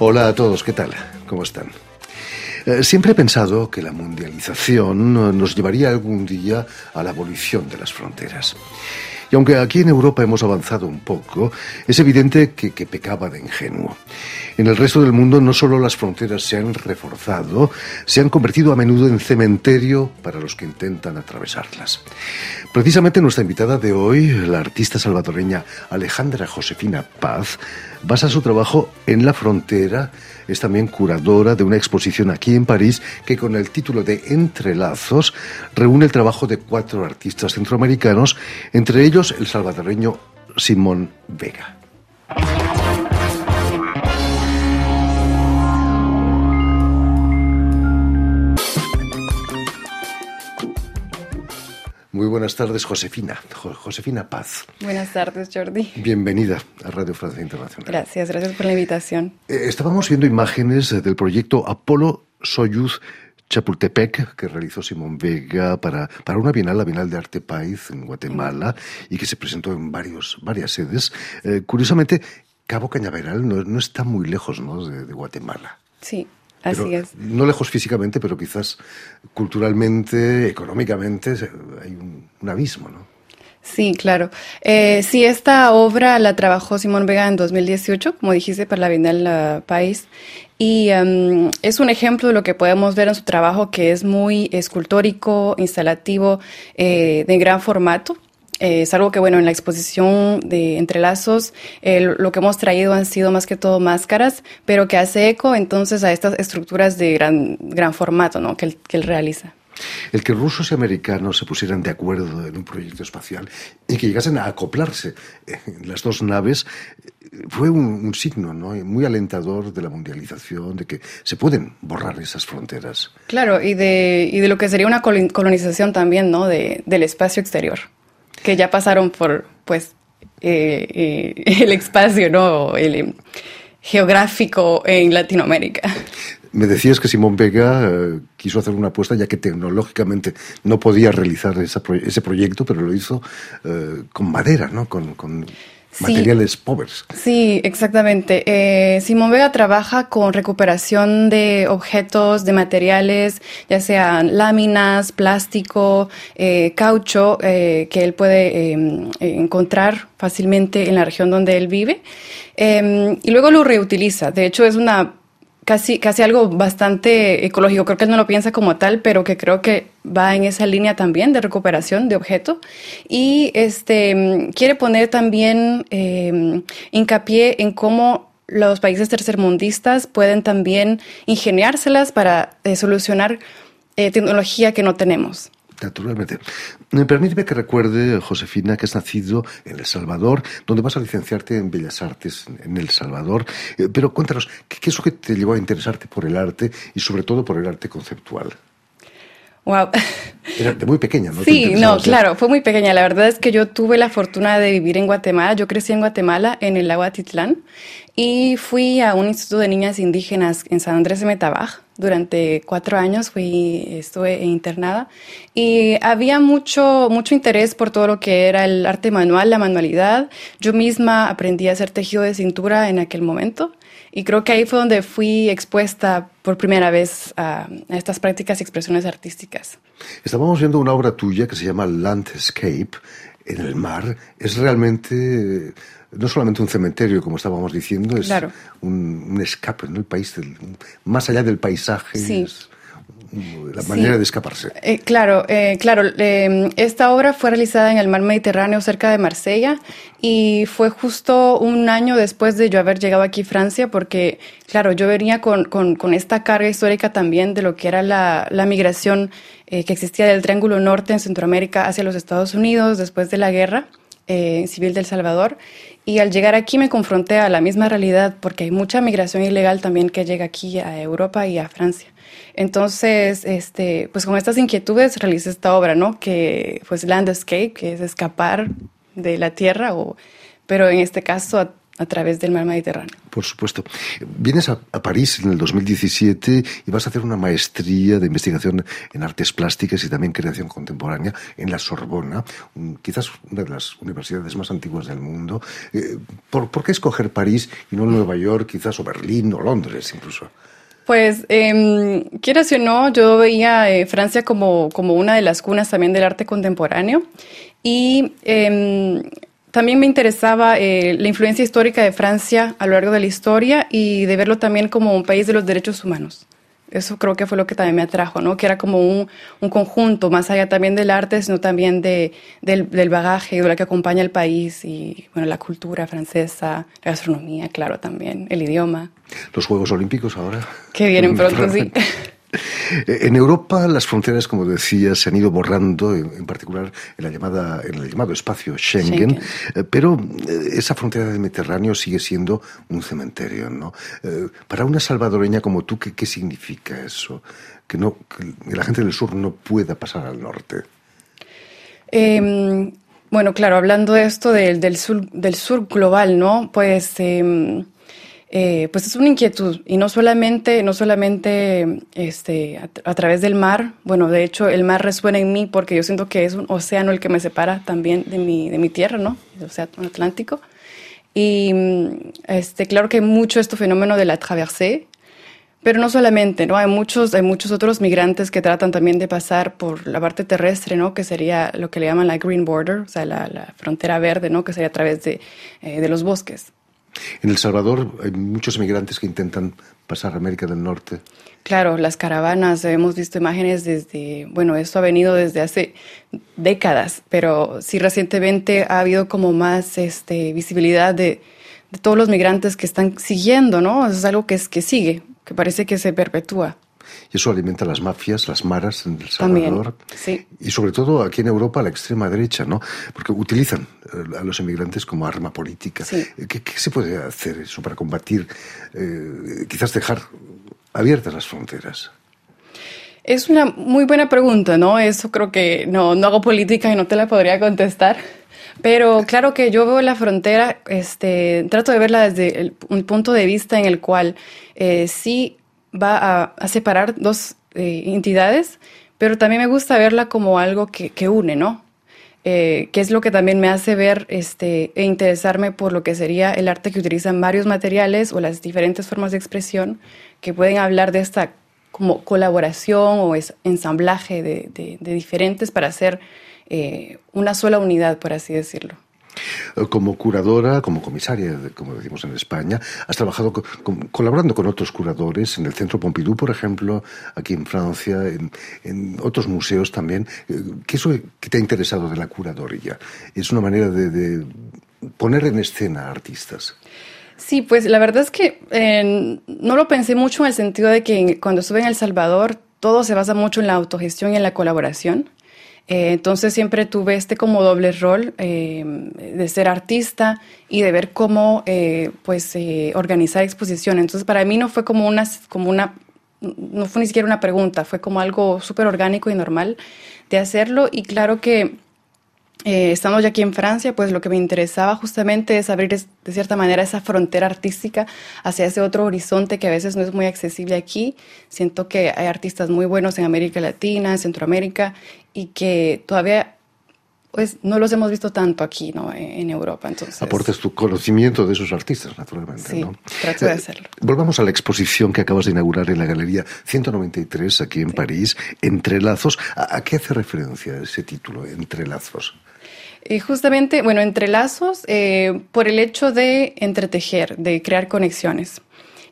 Hola a todos, ¿qué tal? ¿Cómo están? Eh, siempre he pensado que la mundialización nos llevaría algún día a la abolición de las fronteras. Y aunque aquí en Europa hemos avanzado un poco, es evidente que, que, pecaba de ingenuo. En el resto del mundo no solo las fronteras se han reforzado, se han convertido a menudo en cementerio para los que intentan atravesarlas. Precisamente nuestra invitada de hoy, la artista salvadoreña Alejandra Josefina Paz, basa su trabajo en la frontera, es también curadora de una exposición aquí en París que con el título de Entrelazos reúne el trabajo de cuatro artistas centroamericanos, entre ellos el salvadoreño Simón Vega. Muy buenas tardes, Josefina. Josefina Paz. Buenas tardes, Jordi. Bienvenida a Radio Francia Internacional. Gracias, gracias por la invitación. Eh, estábamos viendo imágenes del proyecto Apolo Soyuz Chapultepec que realizó Simón Vega para, para una bienal, la Bienal de Arte País en Guatemala, y que se presentó en varios, varias sedes. Eh, curiosamente, Cabo Cañaveral no, no, está muy lejos ¿no? de, de Guatemala. Sí, Así es. No lejos físicamente, pero quizás culturalmente, económicamente, hay un, un abismo, ¿no? Sí, claro. Eh, sí, esta obra la trabajó Simón Vega en 2018, como dijiste, para la Bienal País. Y um, es un ejemplo de lo que podemos ver en su trabajo, que es muy escultórico, instalativo, eh, de gran formato. Eh, es algo que, bueno, en la exposición de entrelazos, eh, lo que hemos traído han sido más que todo máscaras, pero que hace eco entonces a estas estructuras de gran, gran formato ¿no? que, que él realiza. El que rusos y americanos se pusieran de acuerdo en un proyecto espacial y que llegasen a acoplarse en las dos naves fue un, un signo ¿no? muy alentador de la mundialización, de que se pueden borrar esas fronteras. Claro, y de, y de lo que sería una colonización también ¿no? de, del espacio exterior que ya pasaron por, pues, eh, eh, el espacio, ¿no? El, eh, geográfico en Latinoamérica. Me decías que Simón Vega eh, quiso hacer una apuesta ya que tecnológicamente no podía realizar esa, ese proyecto, pero lo hizo eh, con madera, ¿no? Con, con materiales pobres. Sí, exactamente. Eh, Simón Vega trabaja con recuperación de objetos, de materiales, ya sean láminas, plástico, caucho, que él puede em, encontrar fácilmente en la región donde él vive. Em, y luego lo reutiliza. De hecho, es una casi, casi algo bastante ecológico. Creo que él no lo piensa como tal, pero que creo que va en esa línea también de recuperación de objeto. Y este, quiere poner también eh, hincapié en cómo los países tercermundistas pueden también ingeniárselas para eh, solucionar eh, tecnología que no tenemos. Naturalmente. Permíteme que recuerde, Josefina, que has nacido en El Salvador, donde vas a licenciarte en Bellas Artes en El Salvador. Pero cuéntanos, ¿qué es lo que te llevó a interesarte por el arte y sobre todo por el arte conceptual? Wow. Era de muy pequeña, ¿no? Sí, no, claro, fue muy pequeña. La verdad es que yo tuve la fortuna de vivir en Guatemala. Yo crecí en Guatemala, en el lago Atitlán, y fui a un instituto de niñas indígenas en San Andrés de Metabaj. Durante cuatro años fui, estuve internada y había mucho, mucho interés por todo lo que era el arte manual, la manualidad. Yo misma aprendí a hacer tejido de cintura en aquel momento. Y creo que ahí fue donde fui expuesta por primera vez a, a, estas prácticas y expresiones artísticas. Estábamos viendo una obra tuya que se llama Landscape en el mar. Es realmente no solamente un cementerio, como estábamos diciendo, es claro. un, un, escape, ¿no? El país, del, más allá del paisaje. Sí. Es, la manera sí. de escaparse. Eh, claro, eh, claro. Eh, esta obra fue realizada en el mar Mediterráneo cerca de Marsella y fue justo un año después de yo haber llegado aquí a Francia porque, claro, yo venía con, con, con esta carga histórica también de lo que era la, la migración eh, que existía del Triángulo Norte en Centroamérica hacia los Estados Unidos después de la guerra eh, civil del Salvador. Y al llegar aquí me confronté a la misma realidad porque hay mucha migración ilegal también que llega aquí a Europa y a Francia. Entonces, este, pues con estas inquietudes realicé esta obra, ¿no? Que pues Landscape, que es escapar de la tierra, o, pero en este caso a través del mar Mediterráneo. Por supuesto. Vienes a, París en el 2017 y vas a hacer una maestría de investigación en artes plásticas y también creación contemporánea en la Sorbona, quizás una de las universidades más antiguas del mundo. Eh, ¿por, qué escoger París y no Nueva York, quizás, o Berlín o Londres incluso? Pues, eh, quieras o no, yo veía eh, Francia como, como una de las cunas también del arte contemporáneo. Y em, también me interesaba eh, la influencia histórica de Francia a lo largo de la historia y de verlo también como un país de los derechos humanos. Eso creo que fue lo que también me atrajo, ¿no? Que era como un, un conjunto, más allá también del arte, sino también de, del, del, bagaje, de lo que acompaña el país y, bueno, la cultura francesa, la gastronomía, claro, también, el idioma. Los Juegos Olímpicos ahora. Que vienen pronto, sí. En Europa las fronteras, como decía, se han ido borrando, en, particular en, la llamada, en el llamado espacio Schengen, eh, pero eh, esa frontera del Mediterráneo sigue siendo un cementerio. ¿no? Eh, para una salvadoreña como tú, ¿qué, significa eso? Que, no, que la gente del sur no pueda pasar al norte. Em, bueno, claro, hablando de esto del, del, sur, del sur global, ¿no? Pues... Em, eh, pues es una inquietud y no solamente, no solamente este, a, través del mar, bueno, de hecho el mar resuena en mí porque yo siento que es un océano el que me separa también de mi, de mi tierra, ¿no? El océano Atlántico. Y este, claro que mucho este fenómeno de la traversée, pero no solamente, ¿no? Hay muchos, hay muchos otros migrantes que tratan también de pasar por la parte terrestre, ¿no? Que sería lo que le llaman la green border, o sea, la, la frontera verde, ¿no? Que sería a través de, eh, de los bosques. En El Salvador hay muchos inmigrantes que intentan pasar a América del Norte. Claro, las caravanas, hemos visto imágenes desde, bueno, esto ha venido desde hace décadas, pero sí recientemente ha habido como más este, visibilidad de, todos los migrantes que están siguiendo, ¿no? es algo que, es, que sigue, que parece que se perpetúa. Y eso alimenta las mafias, las maras en El Salvador. sí. Y sobre todo aquí en Europa, la extrema derecha, ¿no? Porque utilizan eh, a los inmigrantes como arma política. Eh, ¿Qué, se puede hacer eso para combatir, eh, quizás dejar abiertas las fronteras? Es una muy buena pregunta, ¿no? Eso creo que no, no hago política y no te la podría contestar. Pero claro que yo veo la frontera, este, trato de verla desde un punto de vista en el cual sí va a, separar dos eh, entidades, pero también me gusta verla como algo que, une, ¿no? Eh, que es lo que también me hace ver este, e interesarme por lo que sería el arte que utilizan varios materiales o las diferentes formas de expresión que pueden hablar de esta como colaboración o ensamblaje de, diferentes para hacer eh, una sola unidad, por así decirlo. Eh, como curadora, como comisaria, como decimos en España, has trabajado colaborando con otros curadores en el Centro Pompidou, por ejemplo, aquí en Francia, en, otros museos también. Eh, ¿Qué es lo que te ha interesado de la curaduría? ¿Es una manera de, poner en escena a artistas? Sí, pues la verdad es que eh, no lo pensé mucho en el sentido de que cuando estuve en El Salvador todo se basa mucho en la autogestión y en la colaboración. Eh, entonces siempre tuve este como doble rol eh, de ser artista y de ver cómo eh, pues organizar exposiciones. Entonces para mí no fue como una, como una, no fue ni siquiera una pregunta, fue como algo súper orgánico y normal de hacerlo y claro que eh, estando ya aquí en Francia, pues lo que me interesaba justamente es abrir de cierta manera esa frontera artística hacia ese otro horizonte que a veces no es muy accesible aquí. Siento que hay artistas muy buenos en América Latina, en Centroamérica, y que todavía pues no los hemos visto tanto aquí, ¿no? En Europa, entonces. Aportes tu conocimiento de esos artistas, naturalmente, sí, ¿no? trato de eh, hacerlo. volvamos a la exposición que acabas de inaugurar en la Galería 193, aquí en París, Entrelazos. ¿A, ¿A, qué hace referencia ese título, Entrelazos? Y justamente, bueno, entrelazos eh, por el hecho de entretejer, de crear conexiones.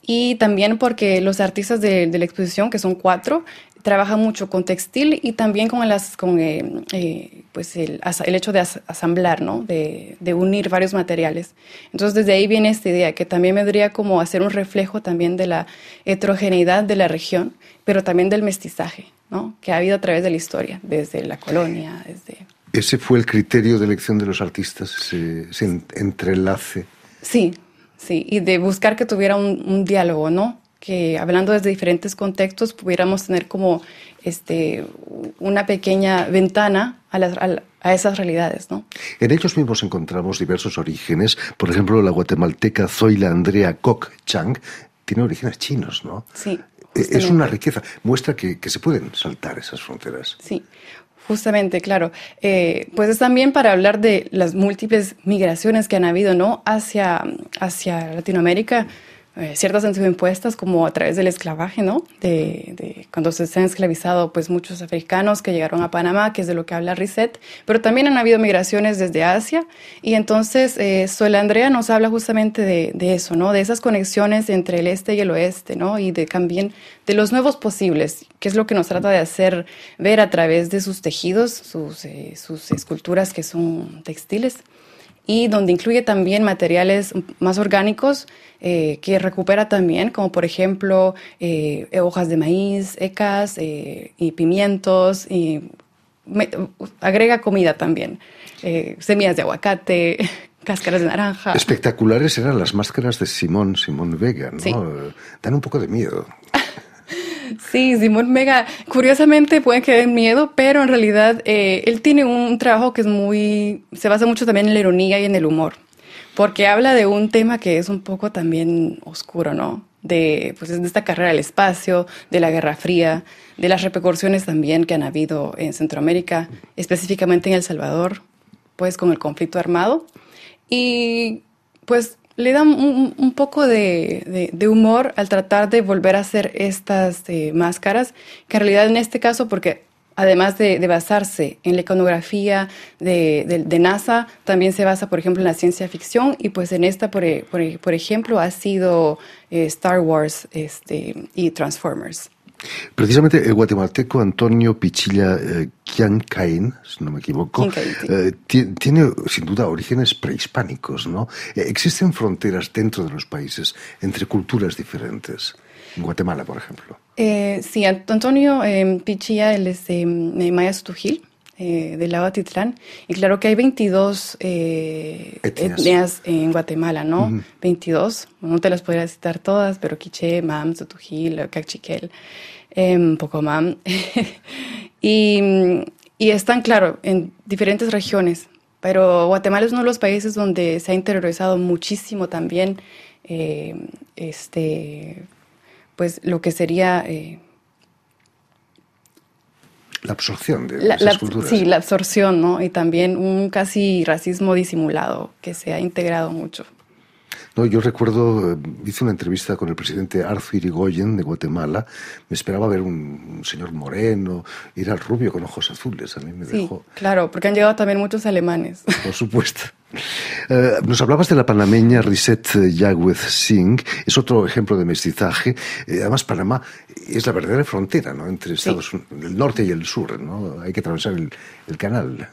Y también porque los artistas de, la exposición, que son cuatro, trabajan mucho con textil y también con, las, con eh, eh, pues el, el, hecho de asamblar, ¿no? De, de, unir varios materiales. Entonces desde ahí viene esta idea, que también vendría como hacer un reflejo también de la heterogeneidad de la región, pero también del mestizaje, ¿no? Que ha habido a través de la historia, desde la colonia, desde... ¿Ese fue el criterio de elección de los artistas, ese, entrelace? Sí, sí, y de buscar que tuviera un, diálogo, ¿no? que hablando desde diferentes contextos pudiéramos tener como este, una pequeña ventana a, las, a, esas realidades. ¿no? En ellos mismos encontramos diversos orígenes. Por ejemplo, la guatemalteca Zoila Andrea Koch Chang tiene orígenes chinos, ¿no? Sí. E, es una riqueza. Muestra que, que se pueden saltar esas fronteras. Sí. Justamente, claro. Eh, pues es también para hablar de las múltiples migraciones que han habido, ¿no? Hacia, hacia Latinoamérica eh, ciertas han sido impuestas como a través del esclavaje, ¿no? De, cuando se han esclavizado pues muchos africanos que llegaron a Panamá, que es de lo que habla Reset, pero también han habido migraciones desde Asia y entonces eh, Andrea nos habla justamente de, eso, ¿no? De esas conexiones entre el este y el oeste, ¿no? Y de también de los nuevos posibles, que es lo que nos trata de hacer ver a través de sus tejidos, sus, eh, sus esculturas que son textiles y donde incluye también materiales más orgánicos eh, que recupera también, como por ejemplo eh, hojas de maíz, ecas eh, y pimientos y agrega comida también, semillas de aguacate, cáscaras de naranja. Espectaculares eran las máscaras de Simón, Simón Vega, ¿no? Dan un poco de miedo. Sí, Simón Vega, curiosamente puede que den miedo, pero en realidad eh, él tiene un trabajo que es muy, se basa mucho también en la ironía y en el humor, porque habla de un tema que es un poco también oscuro, ¿no? De, pues, de esta carrera del espacio, de la Guerra Fría, de las repercusiones también que han habido en Centroamérica, específicamente en El Salvador, pues con el conflicto armado. Y pues le da un, poco de, humor al tratar de volver a hacer estas eh, máscaras, que en realidad en este caso, porque además de, basarse en la iconografía de, NASA, también se basa, por ejemplo, en la ciencia ficción y pues en esta, por, por, ejemplo, ha sido eh, Star Wars este, y Transformers. Precisamente el guatemalteco Antonio Pichilla eh, Quiancain, si no me equivoco, eh, tiene sin duda orígenes prehispánicos, ¿no? Eh, ¿Existen fronteras dentro de los países entre culturas diferentes? En Guatemala, por ejemplo. sí, Antonio Pichilla, él es de Maya Sutujil, del lago Titlán. Y claro que hay 22 etnias. en Guatemala, ¿no? 22. No te las podría citar todas, pero Quiché, Mam, Sotujil, Cachiquel un poco más. y, y están, claro, en diferentes regiones, pero Guatemala es uno de los países donde se ha interiorizado muchísimo también eh, este, pues lo que sería... Eh, la absorción de la, esas culturas. Sí, la absorción, ¿no? Y también un casi racismo disimulado que se ha integrado mucho. No, yo recuerdo, eh, hice una entrevista con el presidente Arthur Irigoyen de Guatemala. Me esperaba ver un, señor moreno, ir al rubio con ojos azules. A mí me sí, Claro, porque han llegado también muchos alemanes. Por supuesto. Eh, nos hablabas de la panameña Risette Yagüez Singh, es otro ejemplo de mestizaje. Eh, además, Panamá es la verdadera frontera ¿no? entre Estados el norte y el sur. ¿no? Hay que atravesar el, el canal.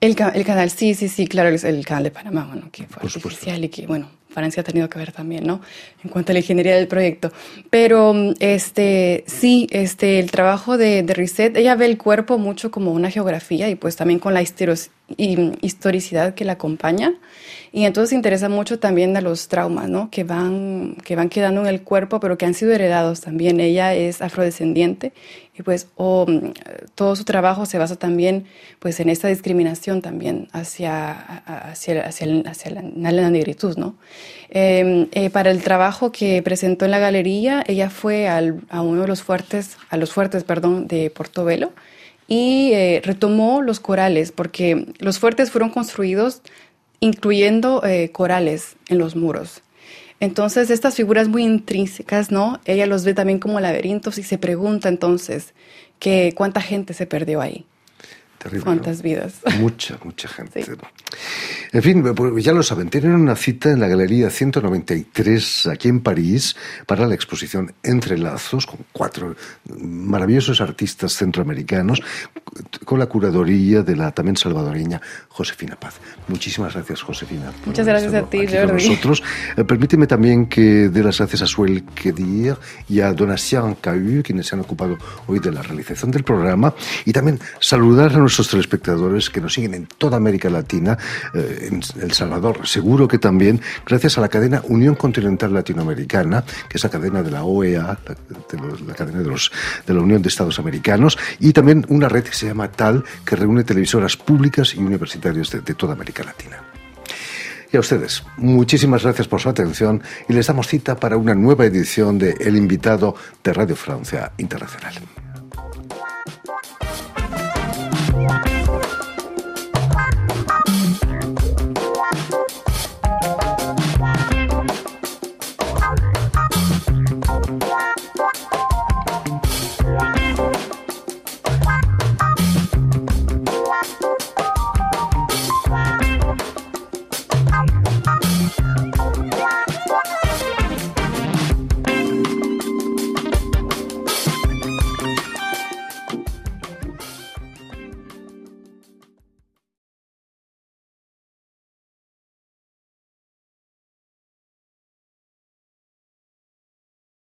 El, el, canal, sí, sí, sí, claro, el, el canal de Panamá, bueno, que fue artificial y que, bueno, Francia ha tenido que ver también, ¿no? En cuanto a la ingeniería del proyecto. Pero este, sí, este, el trabajo de, de Reset, ella ve el cuerpo mucho como una geografía y pues también con la historicidad que la acompaña. Y entonces interesa mucho también a los traumas, ¿no? Que van, que van quedando en el cuerpo, pero que han sido heredados también. Ella es afrodescendiente y pues todo su trabajo se basa también pues en esta discriminación también hacia, hacia, hacia, hacia la, negritud, ¿no? Em, eh, para el trabajo que presentó en la galería, ella fue al, a uno de los fuertes, a los fuertes, perdón, de Portobelo y eh, retomó los corales, porque los fuertes fueron construidos incluyendo eh, corales en los muros. Entonces, estas figuras muy intrínsecas, ¿no? Ella los ve también como laberintos y se pregunta entonces que cuánta gente se perdió ahí. Terrible, ¿Cuántas vidas? Mucha, mucha gente. En fin, pues ya lo saben, tienen una cita en la Galería 193 aquí en París para la exposición Entre Lazos, con cuatro maravillosos artistas centroamericanos, con la curaduría de la también salvadoreña Josefina Paz. Muchísimas gracias, Josefina. Muchas gracias a ti, Jordi. Nosotros. Eh, permíteme también que dé las gracias a Suel Kedir y a Donatien Cahu, quienes se han ocupado hoy de la realización del programa, y también saludar a nuestros telespectadores que nos siguen en toda América Latina, eh, en El Salvador, seguro que también, gracias a la cadena Unión Continental Latinoamericana, que es la cadena de la OEA, la, cadena de, los, de la Unión de Estados Americanos, y también una red se llama TAL, que reúne televisoras públicas y universitarias de toda América Latina. Y a ustedes, muchísimas gracias por su atención y les damos cita para una nueva edición de El invitado de Radio Francia Internacional.